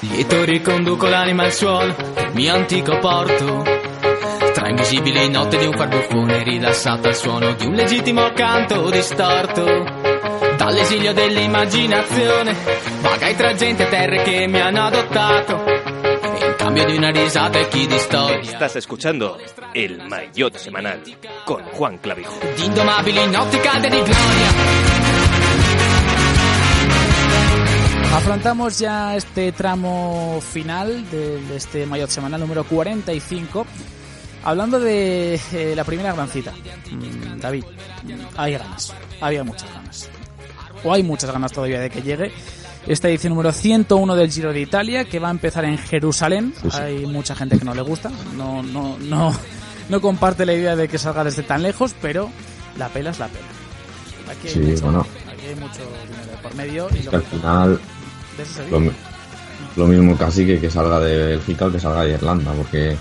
Lieto riconduco l'anima al suolo, mio antico porto. Tra invisibili note di un farbuffone rilassato al suono di un legittimo canto distorto. Dall'esilio dell'immaginazione, vagai tra gente e terre che mi hanno adottato. In cambio di una risata e chi di storia. Estás escuchando El Maillot Semanal con Juan Clavijo. Di indomabili notti calde di gloria. Afrontamos ya este tramo final de, de este Mayotte semanal número 45. Hablando de eh, la primera gran cita. Mm, David, hay ganas. Había muchas ganas. O hay muchas ganas todavía de que llegue. Esta edición número 101 del Giro de Italia, que va a empezar en Jerusalén. Hay mucha gente que no le gusta. No, no, no, no comparte la idea de que salga desde tan lejos, pero la pela es la pela. Aquí hay, Sí, mucho, bueno. Hay mucho dinero por medio. Y lo Que al final lo, lo mismo casi que que salga de Bélgica o que salga de Irlanda, porque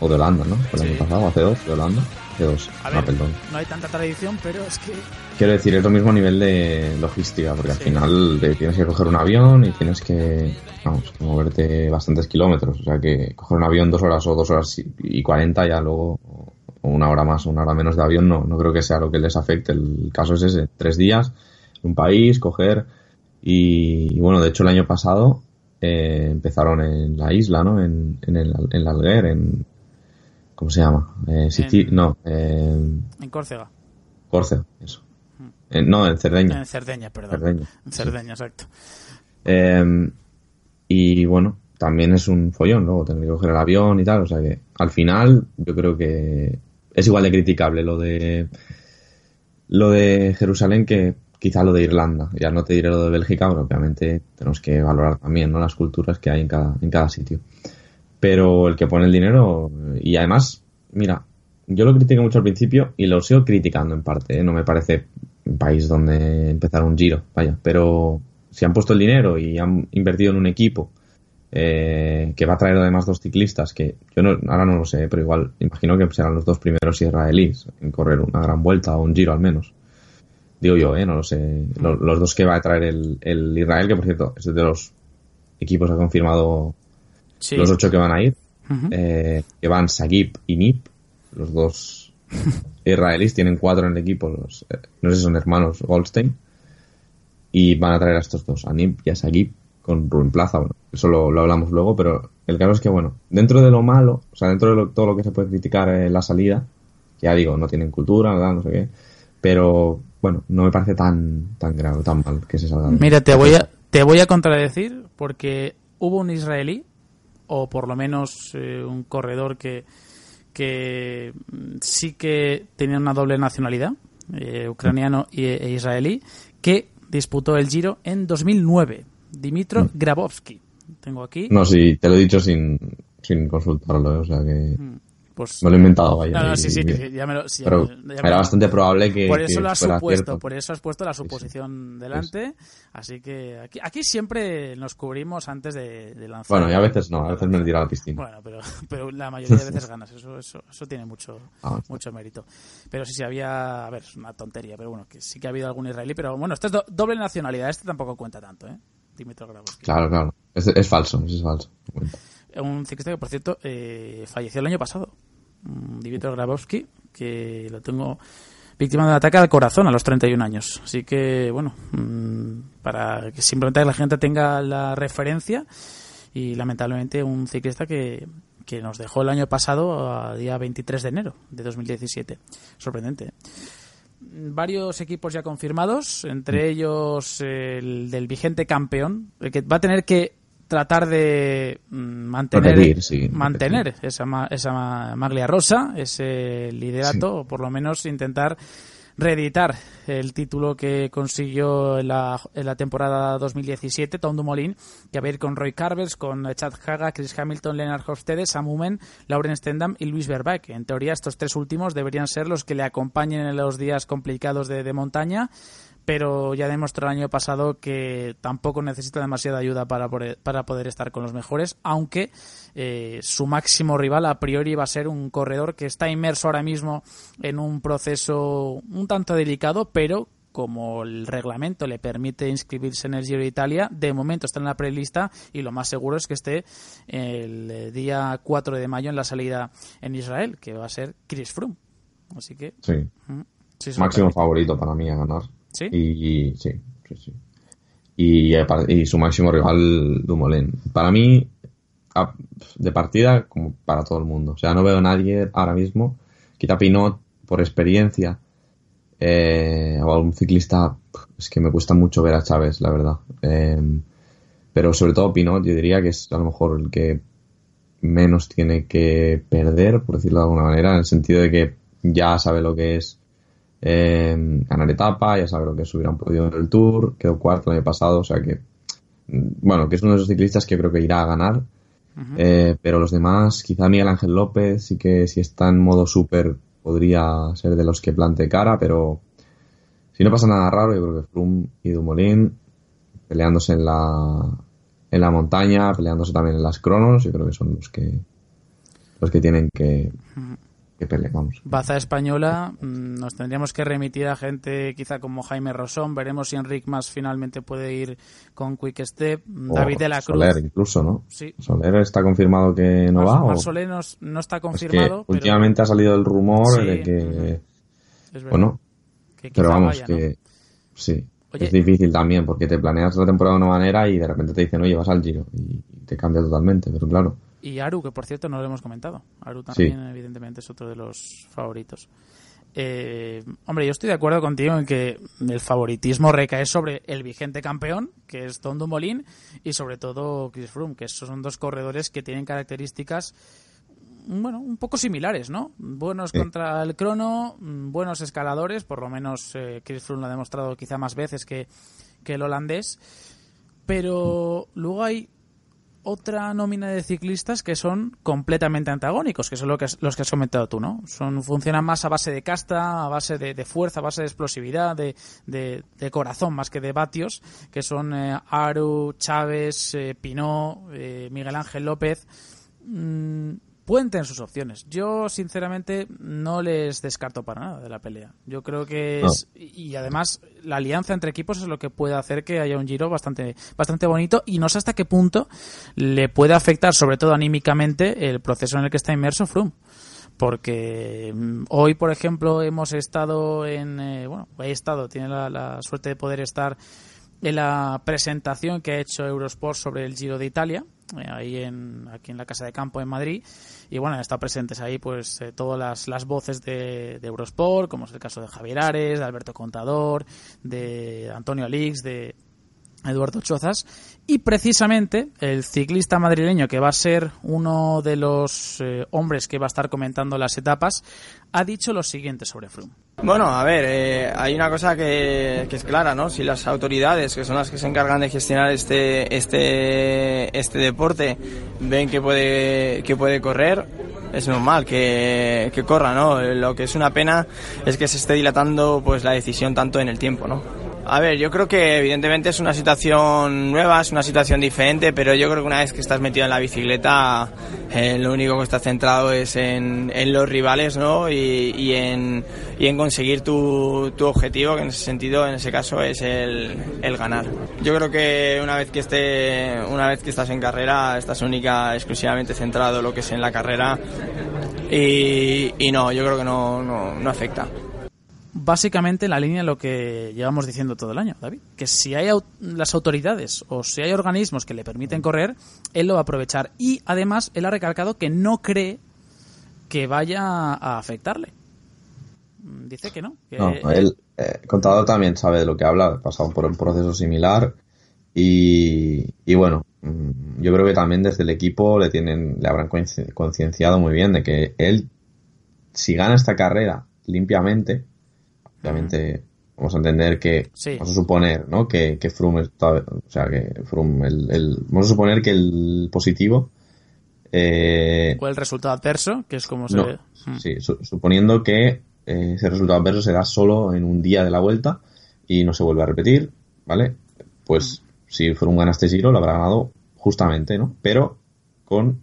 o de Holanda, ¿no? El Sí. año pasado, hace dos, de Holanda, hace dos, A no, ver, perdón. no hay tanta tradición, pero es que Quiero decir, es lo mismo a nivel de logística, porque al final te tienes que coger un avión y tienes que, vamos, que moverte bastantes kilómetros. O sea que coger un avión dos horas o dos horas y- cuarenta ya luego, una hora más o una hora menos de avión, no, no creo que sea lo que les afecte. El caso es ese, tres días, un país, coger y, y bueno, de hecho el año pasado eh, empezaron en la isla, ¿no? En, en el, en la Alguer, en, ¿cómo se llama? Eh, En- no, en en Córcega, Córcega, eso. Eh, no, en Cerdeña. en Cerdeña, perdón. Cerdeña. En Cerdeña, exacto. Eh, y bueno, también es un follón luego tener que coger el avión y tal. O sea que al final yo creo que es igual de criticable lo de lo de Jerusalén que quizá lo de Irlanda. Ya no te diré lo de Bélgica, pero obviamente tenemos que valorar también ¿no? las culturas que hay en cada, en cada sitio. Pero el que pone el dinero, y además, mira, yo lo critiqué mucho al principio y lo sigo criticando en parte. ¿eh? No me parece un país donde empezar un giro, vaya. Pero si han puesto el dinero y han invertido en un equipo eh, que va a traer además dos ciclistas, que yo no, ahora no lo sé, pero igual imagino que serán los dos primeros israelíes en correr una gran vuelta o un giro al menos. Digo yo, ¿eh? No lo sé. Lo- Los, dos que va a traer el, el Israel, que por cierto es de los equipos que ha confirmado Sí. los ocho que van a ir, Ujú. eh, que van Sagib y Nip, los dos israelíes, tienen cuatro en el equipo, los, eh, no sé si son hermanos Goldstein, y van a traer a estos dos, a Nip y a Sagib, con Rubén Plaza, bueno, eso lo, lo hablamos luego, pero el caso es que, bueno, dentro de lo malo, o sea, dentro de lo- todo lo que se puede criticar en la salida, ya digo, no tienen cultura, nada, no sé qué, pero, bueno, no me parece tan, tan grave, tan mal que se salga. Mira, te voy a te voy a contradecir porque hubo un israelí o por lo menos eh, un corredor que que sí que tenía una doble nacionalidad, eh, ucraniano y- e israelí, que disputó el Giro en 2009, Dimitro Grabowski. Tengo aquí. No, sí, te lo he dicho sin, sin consultarlo, ¿eh? o sea que Pues, me lo he inventado, vaya. no, sí, sí, y- sí, ya me lo, sí, ya pero me- ya me era lo- bastante probable que, por eso que lo has fuera supuesto, cierto. por eso has puesto la suposición delante, así que aquí, aquí siempre nos cubrimos antes de, de lanzar. Bueno, y a veces no, a veces me tiro a la piscina. Bueno, pero, pero la mayoría de veces ganas, eso, eso, eso tiene mucho, Ah, mucho mérito. Pero sí, sí, había, a ver, es una tontería, pero bueno, que sí que ha habido algún israelí, pero bueno, esto es do- doble nacionalidad, este tampoco cuenta tanto, ¿eh? Dimitro Grabowski. Claro, claro. Es, es falso, es falso. Un ciclista que, por cierto, eh, falleció el año pasado. Mm, Dimitro Grabowski, que lo tengo víctima de un ataque al corazón a los 31 años. Así que, bueno, mm, para que simplemente la gente tenga la referencia y lamentablemente un ciclista que, que nos dejó el año pasado a día 23 de enero de 2017. Sorprendente. Varios equipos ya confirmados, entre ellos el del vigente campeón, el que va a tener que tratar de mm, mantener Repetir, sí, mantener esa, ma- esa ma- maglia rosa, ese liderato, o por lo menos intentar reeditar el título que consiguió en la, en la temporada 2017, Tom Dumoulin, que va a ir con Roy Carvers, con Chad Haga, Chris Hamilton, Leonard Hofstede, Sam Umen, Lauren Stendham y Luis Verbeek. En teoría, estos tres últimos deberían ser los que le acompañen en los días complicados de, de montaña pero ya demostró el año pasado que tampoco necesita demasiada ayuda para poder, para poder estar con los mejores, aunque eh, su máximo rival a priori va a ser un corredor que está inmerso ahora mismo en un proceso un tanto delicado, pero como el reglamento le permite inscribirse en el Giro de Italia, de momento está en la prelista y lo más seguro es que esté el día 4 de mayo en la salida en Israel, que va a ser Chris Froome. Así que... Sí. Máximo favorito para mí a ganar. ¿Sí? Y, sí, sí, sí. Y, y, su máximo rival, Dumoulin. Para mí, de partida, como para todo el mundo. O sea, no veo a nadie ahora mismo. Quita Pinot por experiencia. Eh, o algún ciclista. Es que me cuesta mucho ver a Chávez, la verdad. Eh, pero sobre todo Pinot, yo diría que es a lo mejor el que menos tiene que perder, por decirlo de alguna manera, en el sentido de que ya sabe lo que es eh, ganar etapa, ya sabe lo que subir un podido en el Tour, quedó cuarto el año pasado, o sea que, mm, bueno, que es uno de esos ciclistas que creo que irá a ganar, eh, pero los demás, quizá Miguel Ángel López, sí que si está en modo súper podría ser de los que plante cara, pero si no pasa nada raro, yo creo que Froome y Dumoulin peleándose en la, en la montaña, peleándose también en las cronos, yo creo que son los que los que tienen que, Baza española, mm, nos tendríamos que remitir a gente quizá como Jaime Rosón, veremos si Enric más finalmente puede ir con Quick Step, David de la Cruz. Soler incluso, ¿no? Soler está confirmado que no va. ¿o? Soler no, está confirmado. Últimamente ha salido el rumor de que... bueno, pero vamos, que... Sí, es difícil también porque te planeas la temporada de una manera y de repente te dicen, oye, vas al giro y te cambia totalmente, pero claro. Y Aru, que por cierto no lo hemos comentado. Aru también, evidentemente, es otro de los favoritos. Eh, hombre, yo estoy de acuerdo contigo en que el favoritismo recae sobre el vigente campeón, que es Tom Dumoulin, y sobre todo Chris Froome, que son dos corredores que tienen características bueno, un poco similares, ¿no? Buenos contra el crono, buenos escaladores, por lo menos eh, Chris Froome lo ha demostrado quizá más veces que, que el holandés, pero luego hay otra nómina de ciclistas que son completamente antagónicos, que son lo que, los que has comentado tú, ¿no? Son, funcionan más a base de casta, a base de, fuerza, a base de explosividad, de, de, corazón más que de vatios, que son eh, Aru, Chávez, eh, Pinot, eh, Miguel Ángel López. Mm, pueden tener sus opciones. Yo, sinceramente, no les descarto para nada de la pelea. Yo creo que es, y además la alianza entre equipos es lo que puede hacer que haya un giro bastante, bastante bonito y no sé hasta qué punto le puede afectar, sobre todo anímicamente, el proceso en el que está inmerso Froome. Porque mm, hoy, por ejemplo, hemos estado en, eh, bueno, he estado, tiene la suerte de poder estar en la presentación que ha hecho Eurosport sobre el Giro de Italia, ahí en, aquí en la Casa de Campo en Madrid. Y bueno, han estado presentes ahí pues eh, todas las, las voces de, de, Eurosport, como es el caso de Javier Ares, de Alberto Contador, de Antonio Alix, de Eduardo Chozas. Y precisamente el ciclista madrileño, que va a ser uno de los eh, hombres que va a estar comentando las etapas, ha dicho lo siguiente sobre Froome. Bueno, a ver, eh, hay una cosa que, es clara, ¿no? Si las autoridades, que son las que se encargan de gestionar este, este, este deporte, ven que puede, que puede correr, es normal que, que corra, ¿no? Lo que es una pena es que se esté dilatando pues la decisión tanto en el tiempo, ¿no? A ver, yo creo que evidentemente es una situación nueva, es una situación diferente, pero yo creo que una vez que estás metido en la bicicleta, eh, lo único que estás centrado es en, los rivales, ¿no? Y, en, y en conseguir tu, tu, objetivo, que en ese sentido, en ese caso, es el, ganar. Yo creo que una vez que esté, una vez que estás en carrera, estás única, exclusivamente centrado en lo que es en la carrera y, y no, yo creo que no, no afecta básicamente en la línea de lo que llevamos diciendo todo el año, David. Que si hay las autoridades o si hay organismos que le permiten correr, él lo va a aprovechar. Y además, él ha recalcado que no cree que vaya a afectarle. Mm, dice que no. no, él, eh, contador también sabe de lo que habla, ha pasado por un proceso similar. Y, y bueno, mm, yo creo que también desde el equipo le tienen, le habrán concienciado muy bien de que él, si gana esta carrera limpiamente, Obviamente vamos a entender que, Sí. vamos a suponer, ¿no? Que, que Froome está, o sea, que Froome, el, el- vamos a suponer que el positivo, eh, ¿Cuál es el resultado adverso? Que es como se no, ve. Sí, su- suponiendo que eh, ese resultado adverso se da solo en un día de la vuelta y no se vuelve a repetir, ¿vale? Pues si Froome gana este giro, lo habrá ganado justamente, ¿no? Pero con,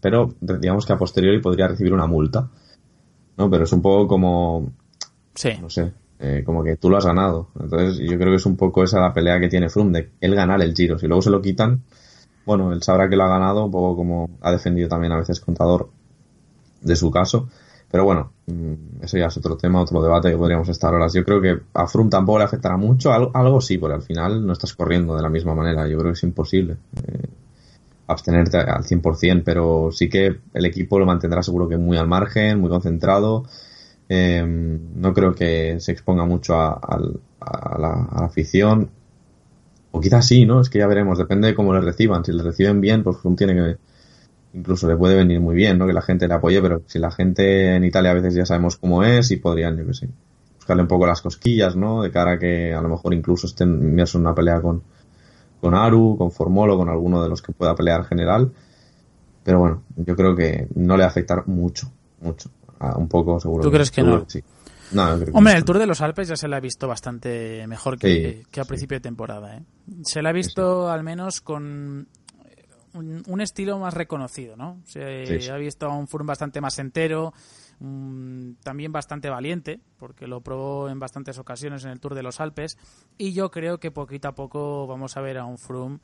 pero digamos que a posteriori podría recibir una multa, ¿no? Pero es un poco como, Sí. no sé, eh, como que tú lo has ganado. Entonces yo creo que es un poco esa la pelea que tiene Froome, de él ganar el giro. Si luego se lo quitan, bueno, él sabrá que lo ha ganado, un poco como ha defendido también a veces contador de su caso. Pero bueno, mm, eso ya es otro tema, otro debate que podríamos estar horas. Yo creo que a Froome tampoco le afectará mucho, algo, algo sí, porque al final no estás corriendo de la misma manera. Yo creo que es imposible eh, abstenerte al 100%, pero sí que el equipo lo mantendrá seguro que muy al margen, muy concentrado. Eh, no creo que se exponga mucho a, a la, a la afición. O quizás sí, ¿no? Es que ya veremos, depende de cómo le reciban. Si le reciben bien, pues tiene que. Incluso le puede venir muy bien, ¿no? Que la gente le apoye, pero si la gente en Italia a veces ya sabemos cómo es y podrían, yo qué sé, buscarle un poco las cosquillas, ¿no? De cara a que a lo mejor incluso estén en una pelea con, con Aru, con Formolo, con alguno de los que pueda pelear general. Pero bueno, yo creo que no le va a afectar mucho, mucho. Ah, un poco seguro. ¿Tú crees que no? sí. No, yo creo que Hombre, no. el Tour de los Alpes ya se le ha visto bastante mejor que, Sí, que a sí. principio de temporada. ¿eh? Se le ha visto al menos con un, un estilo más reconocido, ¿no? Se Sí, sí. ha visto a un Froome bastante más entero, también bastante valiente, porque lo probó en bastantes ocasiones en el Tour de los Alpes, y yo creo que poquito a poco vamos a ver a un Froome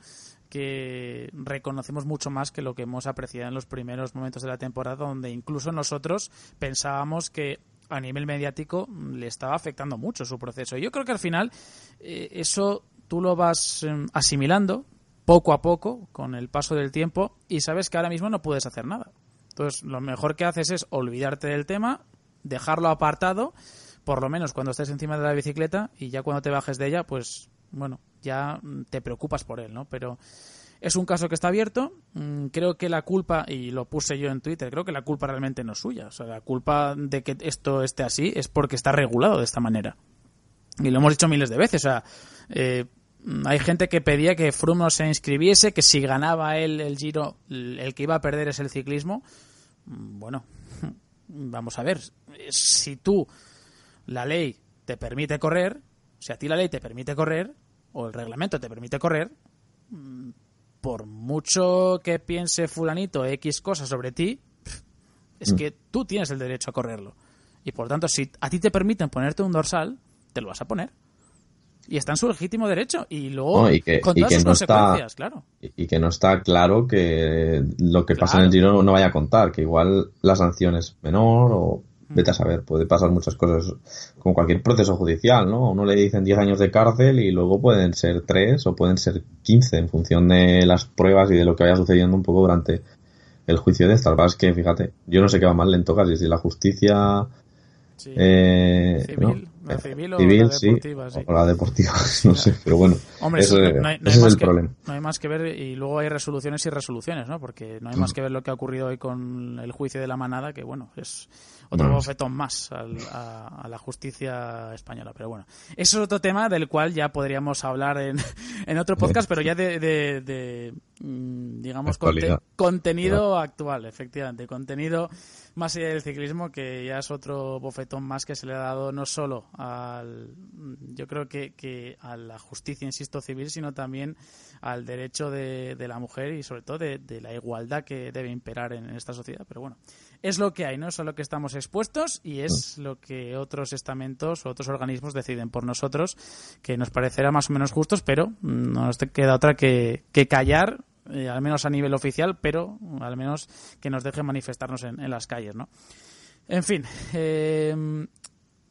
que reconocemos mucho más que lo que hemos apreciado en los primeros momentos de la temporada, donde incluso nosotros pensábamos que a nivel mediático le estaba afectando mucho su proceso. Yo creo que al final eh, eso tú lo vas em, asimilando poco a poco con el paso del tiempo y sabes que ahora mismo no puedes hacer nada. Entonces, lo mejor que haces es olvidarte del tema, dejarlo apartado, por lo menos cuando estés encima de la bicicleta y ya cuando te bajes de ella, pues bueno, ya te preocupas por él, ¿no? Pero es un caso que está abierto. Mm, Creo que la culpa, y lo puse yo en Twitter, creo que la culpa realmente no es suya. O sea, la culpa de que esto esté así es porque está regulado de esta manera. Y lo hemos dicho miles de veces. O sea, eh, hay gente que pedía que Froome no se inscribiese, que si ganaba él el Giro, el que iba a perder es el ciclismo. Mm, Bueno, vamos a ver. Si tú, la ley te permite correr, si a ti la ley te permite correr, o el reglamento te permite correr, mm, por mucho que piense fulanito X cosas sobre ti, es que tú tienes el derecho a correrlo. Y por tanto, si a ti te permiten ponerte un dorsal, te lo vas a poner. Y está en su legítimo derecho. Y luego, No, y que- con y todas que sus no está- consecuencias, claro. y que no está claro que lo que pasa en el. Giro no vaya a contar, que igual la sanción es menor o Mm. vete a saber, puede pasar muchas cosas como cualquier proceso judicial, ¿no? A uno le dicen 10 años de cárcel y luego pueden ser 3 o pueden ser 15 en función de las pruebas y de lo que vaya sucediendo un poco durante el juicio de esta. Lo que pasa es que, fíjate, yo no sé qué va más lento casi, si la justicia Sí. eh, ¿no? La civil o Civil, la deportiva, sí. o la deportiva, no sé, pero bueno, Hombre, eso, no, hay, ese es el que, problema. no hay más que ver y luego hay resoluciones y resoluciones, ¿no? Porque no hay más que ver lo que ha ocurrido hoy con el juicio de la manada, que bueno, es otro bofetón más al- a, a la justicia española. Pero bueno, eso es otro tema del cual ya podríamos hablar en, en otro podcast, pero ya de, de- de, mm, digamos, conte- contenido actual, efectivamente, contenido más allá del ciclismo, que ya es otro bofetón más que se le ha dado no solo al, yo creo que, que a la justicia, insisto, civil, sino también al derecho de, de la mujer y sobre todo de, de la igualdad que debe imperar en, esta sociedad. Pero bueno, es lo que hay, ¿no? Es a lo que estamos expuestos y es lo que otros estamentos o otros organismos deciden por nosotros, que nos parecerá más o menos justos, pero no nos queda otra que, que callar eh, al menos a nivel oficial, pero al menos que nos dejen manifestarnos en, en las calles, ¿no? En fin, eh,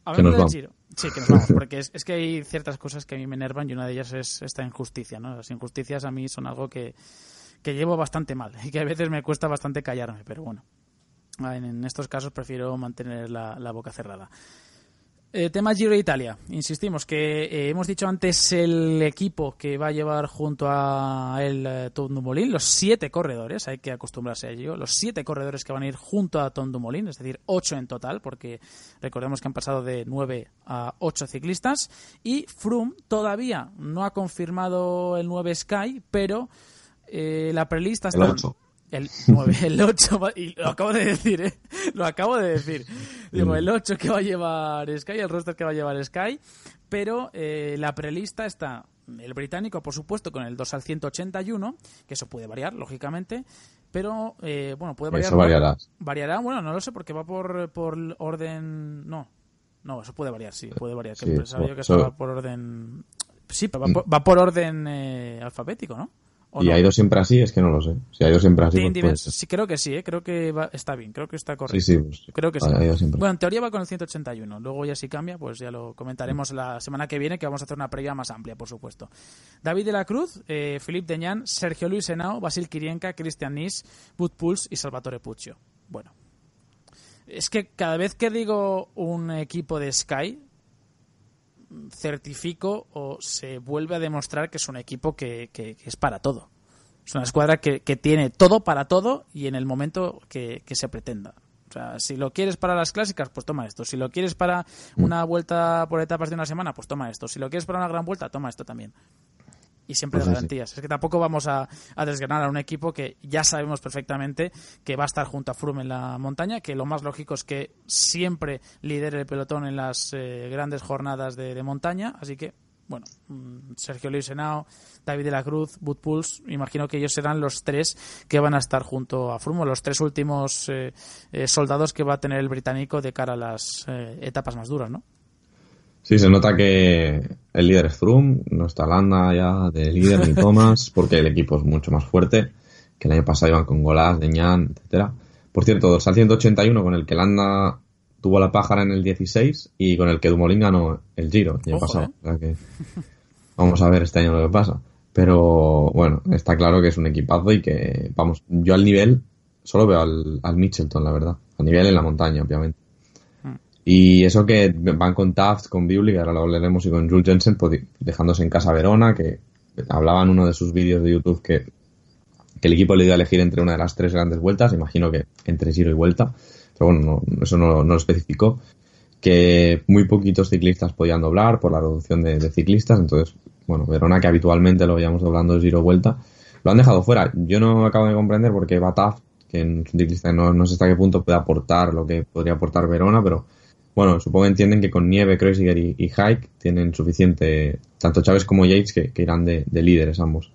hablando del vamos. Giro. Sí, que nos vamos, porque es, es que hay ciertas cosas que a mí me enervan y una de ellas es esta injusticia, ¿no? Las injusticias a mí son algo que, que llevo bastante mal y que a veces me cuesta bastante callarme, pero bueno, en, estos casos prefiero mantener la, la boca cerrada. Eh, tema Giro de Italia. Insistimos que eh, hemos dicho antes el equipo que va a llevar junto a el eh, Tom Dumoulin, los siete corredores, hay que acostumbrarse a ello, los siete corredores que van a ir junto a Tom Dumoulin, es decir, ocho en total, porque recordemos que han pasado de nueve a ocho ciclistas. Y Froome todavía no ha confirmado el 9 Sky, pero eh, la prelista está... El 8. El 9, el 8, y lo acabo de decir, ¿eh? Lo acabo de decir. Digo, el 8 que va a llevar Sky, el roster que va a llevar Sky, pero eh, la prelista está el británico, por supuesto, con el 2 al 181, que eso puede variar, lógicamente, pero, eh, bueno, puede variar. Eso variará. Variará, bueno, no lo sé, porque va por, por orden... No, no, eso puede variar, sí, puede variar. Que Sí, pensaba yo que eso- va por orden... Sí, pero va por, va por orden eh, alfabético, ¿no? ¿O ¿Y no? ha ido siempre así? Es que no lo sé. Si ha ido siempre así, pues sí, creo que sí, ¿eh? creo que va- está bien, creo que está correcto. Sí, sí. Pues, Creo que sí. Bueno, en teoría va con el 181. Luego ya si cambia, pues ya lo comentaremos la semana que viene, que vamos a hacer una previa más amplia, por supuesto. David de la Cruz, eh, Philippe Deñán, Sergio Luis Henao, Basil Kirienka, Christian Nis, Bud Puls y Salvatore Puccio. Bueno. Es que cada vez que digo un equipo de Sky, certifico o se vuelve a demostrar que es un equipo que, que- que es para todo. Es una escuadra que, que tiene todo para todo y en el momento que, que se pretenda. O sea, si lo quieres para las clásicas, pues toma esto. Si lo quieres para una vuelta por etapas de una semana, pues toma esto. Si lo quieres para una gran vuelta, toma esto también. Y siempre Pues de sí, garantías. Es que tampoco vamos a, a desgranar a un equipo que ya sabemos perfectamente que va a estar junto a Froome en la montaña, que lo más lógico es que siempre lidere el pelotón en las eh, grandes jornadas de, de montaña. Así que, bueno, mm, Sergio Luis Henao, David de la Cruz, Bud Puls, imagino que ellos serán los tres que van a estar junto a Froome, los tres últimos eh, eh, soldados que va a tener el británico de cara a las eh, etapas más duras, ¿no? Sí, se nota que el líder es Froome, no está Landa ya de líder ni Thomas, porque el equipo es mucho más fuerte, que el año pasado iban con Golaz, Deñán, etcétera. Por cierto, dorsal 181 con el que Landa tuvo la pájara en el 16 y con el que Dumoulin ganó el Giro el año Ojo, pasado. eh. O sea que vamos a ver este año lo que pasa. Pero bueno, está claro que es un equipazo y que, vamos, yo al nivel solo veo al, al Mitchelton, la verdad. Al nivel en la montaña, obviamente. Y eso que van con Taft, con Bewley, que ahora lo hablaremos, y con Jules Jensen, pues, dejándose en casa Verona, que hablaba en uno de sus vídeos de YouTube que, el equipo le dio a elegir entre una de las tres grandes vueltas, imagino que entre Giro y Vuelta, pero bueno, no- eso no, no lo especificó, que muy poquitos ciclistas podían doblar por la reducción de, ciclistas, entonces, bueno, Verona, que habitualmente lo veíamos doblando Giro Vuelta, lo han dejado fuera. Yo no acabo de comprender porque va Taft, que es un ciclista no, no sé hasta qué punto puede aportar lo que podría aportar Verona, pero bueno, supongo que entienden que con Nieve, Kreuziger y, y Hike tienen suficiente, tanto Chávez como Yates, que, irán de, de líderes ambos.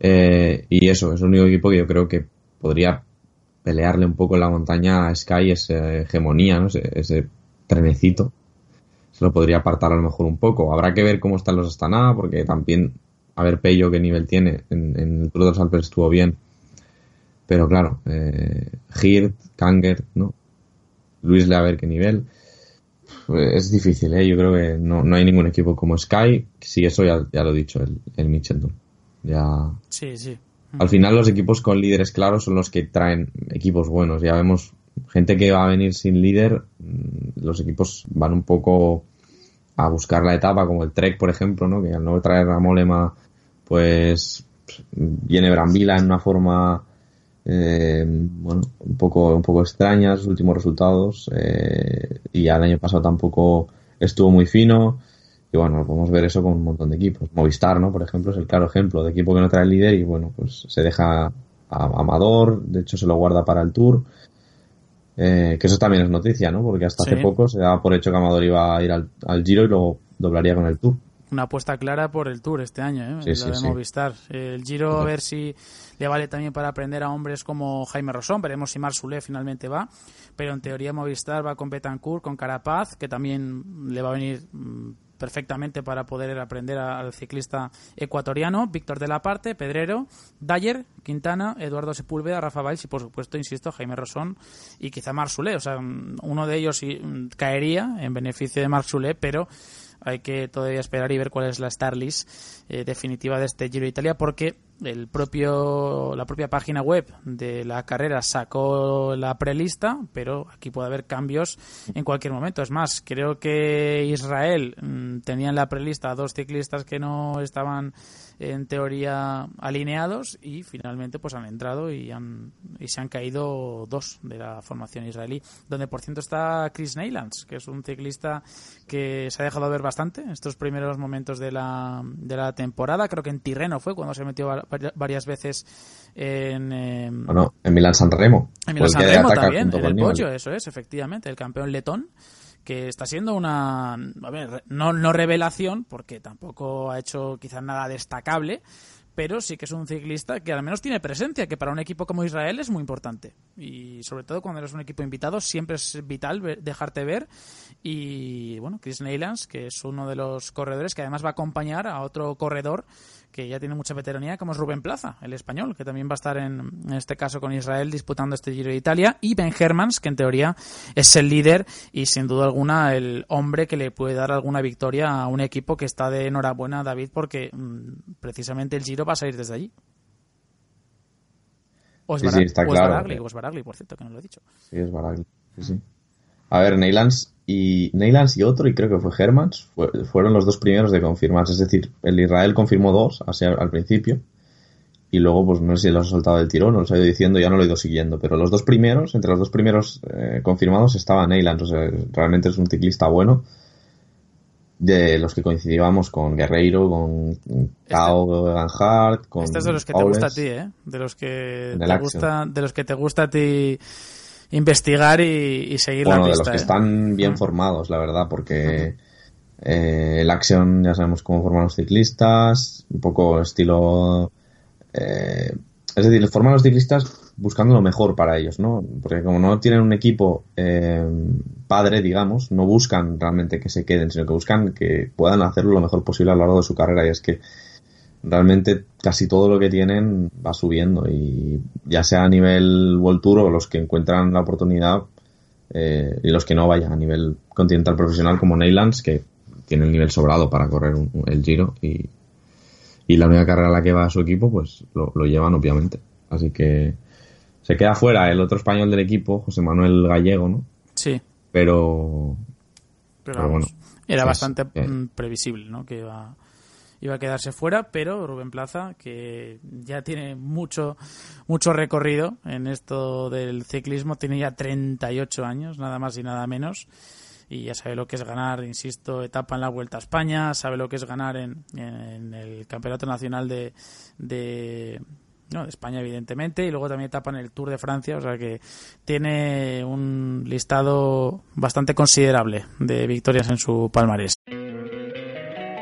Eh, y eso, es el único equipo que yo creo que podría pelearle un poco en la montaña a Sky esa hegemonía, ¿no? ese, ese trenecito. Se lo podría apartar a lo mejor un poco. Habrá que ver cómo están los Astana, porque también a ver Pello qué nivel tiene. En, en el Tour de los estuvo bien. Pero claro, eh, Hirt, Kanger, ¿no? Luis le a ver qué nivel. Es difícil, ¿eh? Yo creo que no, no hay ningún equipo como Sky. Sí, eso ya, ya lo he dicho, el, el Michelton. Ya, Sí, sí. al final los equipos con líderes claros son los que traen equipos buenos. Ya vemos gente que va a venir sin líder, mm, los equipos van un poco a buscar la etapa, como el Trek, por ejemplo, ¿no? que al no traer a Molema, pues viene Brambila en una forma eh, bueno, un poco, un poco extraña sus últimos resultados eh, y ya el año pasado tampoco estuvo muy fino y bueno, podemos ver eso con un montón de equipos. Movistar, ¿no? Por ejemplo, es el claro ejemplo de equipo que no trae líder y bueno, pues se deja a Amador, de hecho se lo guarda para el Tour. Eh, que eso también es noticia, ¿no? Porque hasta Sí. hace poco se daba por hecho que Amador iba a ir al, al Giro y luego doblaría con el Tour. Una apuesta clara por el Tour este año, ¿eh? Sí, la sí, de sí. Movistar. El Giro, a ver si le vale también para aprender a hombres como Jaime Rosón. Veremos si Marsulé finalmente va. Pero en teoría Movistar va con Betancourt, con Carapaz, que también le va a venir mm, perfectamente para poder aprender al ciclista ecuatoriano. Víctor de la Parte, Pedrero, Dyer, Quintana, Eduardo Sepúlveda, Rafa Valls y, por supuesto, insisto, Jaime Rosón y quizá Marsulé. O sea, mm, uno de ellos mm, caería en beneficio de Marsulé, pero hay que todavía esperar y ver cuál es la star list eh, definitiva de este Giro de Italia porque el propio la propia página web de la carrera sacó la prelista pero aquí puede haber cambios en cualquier momento. Es más creo que Israel mm, tenía en la prelista dos ciclistas que no estaban en teoría alineados y finalmente pues han entrado y han y se han caído dos de la formación israelí donde por cierto está Chris Neylands que es un ciclista que se ha dejado ver bastante en estos primeros momentos de la, de la temporada. Creo que en Tirreno fue cuando se metió varias veces en eh, bueno en Milán San Remo en Milán San Remo también en el pollo eso es efectivamente el campeón letón que está siendo una, a ver, no, no revelación, porque tampoco ha hecho quizás nada destacable, pero sí que es un ciclista que al menos tiene presencia, que para un equipo como Israel es muy importante. Y sobre todo cuando eres un equipo invitado, siempre es vital dejarte ver. Y bueno, Chris Neylands, que es uno de los corredores que además va a acompañar a otro corredor que ya tiene mucha veteranía, como es Rubén Plaza, el español, que también va a estar en, este caso con Israel disputando este Giro de Italia, y Ben Hermans, que en teoría es el líder y sin duda alguna el hombre que le puede dar alguna victoria a un equipo que está de enhorabuena, David, porque mm, precisamente el Giro va a salir desde allí. O es, sí, está claro. Baragli, por cierto, que no lo he dicho. Sí, es Baragli. Sí, A ver, Neylands y Neylands y otro, y creo que fue Hermans, fueron los dos primeros de confirmarse. Es decir, el Israel confirmó dos así al principio, y luego, pues no sé si los ha soltado del tirón o los ha ido diciendo, ya no lo he ido siguiendo. Pero los dos primeros, entre los dos primeros eh, confirmados, estaba Neylands. O sea, realmente es un ciclista bueno. De los que coincidíamos con Guerreiro, con Cao este, con. Este es de los que te gusta a ti, ¿eh? De los que, te gusta, de los que te gusta a ti investigar y, seguir la pista. de los que ¿eh? están bien formados, la verdad, porque eh, el Action ya sabemos cómo forman los ciclistas, un poco estilo... Eh, es decir, forman los ciclistas buscando lo mejor para ellos, ¿no? Porque como no tienen un equipo padre, digamos, no buscan realmente que se queden, sino que buscan que puedan hacerlo lo mejor posible a lo largo de su carrera. Y es que realmente casi todo lo que tienen va subiendo y ya sea a nivel World Tour o los que encuentran la oportunidad eh, y los que no vayan a nivel continental profesional como Neylands que tiene el nivel sobrado para correr el Giro y, y la única carrera a la que va su equipo pues lo, llevan obviamente. Así que se queda fuera el otro español del equipo José Manuel Gallego no sí. Pero pero, bueno era bastante previsible no que iba iba a quedarse fuera, pero Rubén Plaza, que ya tiene mucho, mucho recorrido en esto del ciclismo, tiene ya 38 años, nada más y nada menos, y ya sabe lo que es ganar, insisto, etapa en la Vuelta a España, sabe lo que es ganar en, en el Campeonato Nacional de, de no, de España evidentemente y luego también etapa en el Tour de Francia, o sea que tiene un listado bastante considerable de victorias en su palmarés.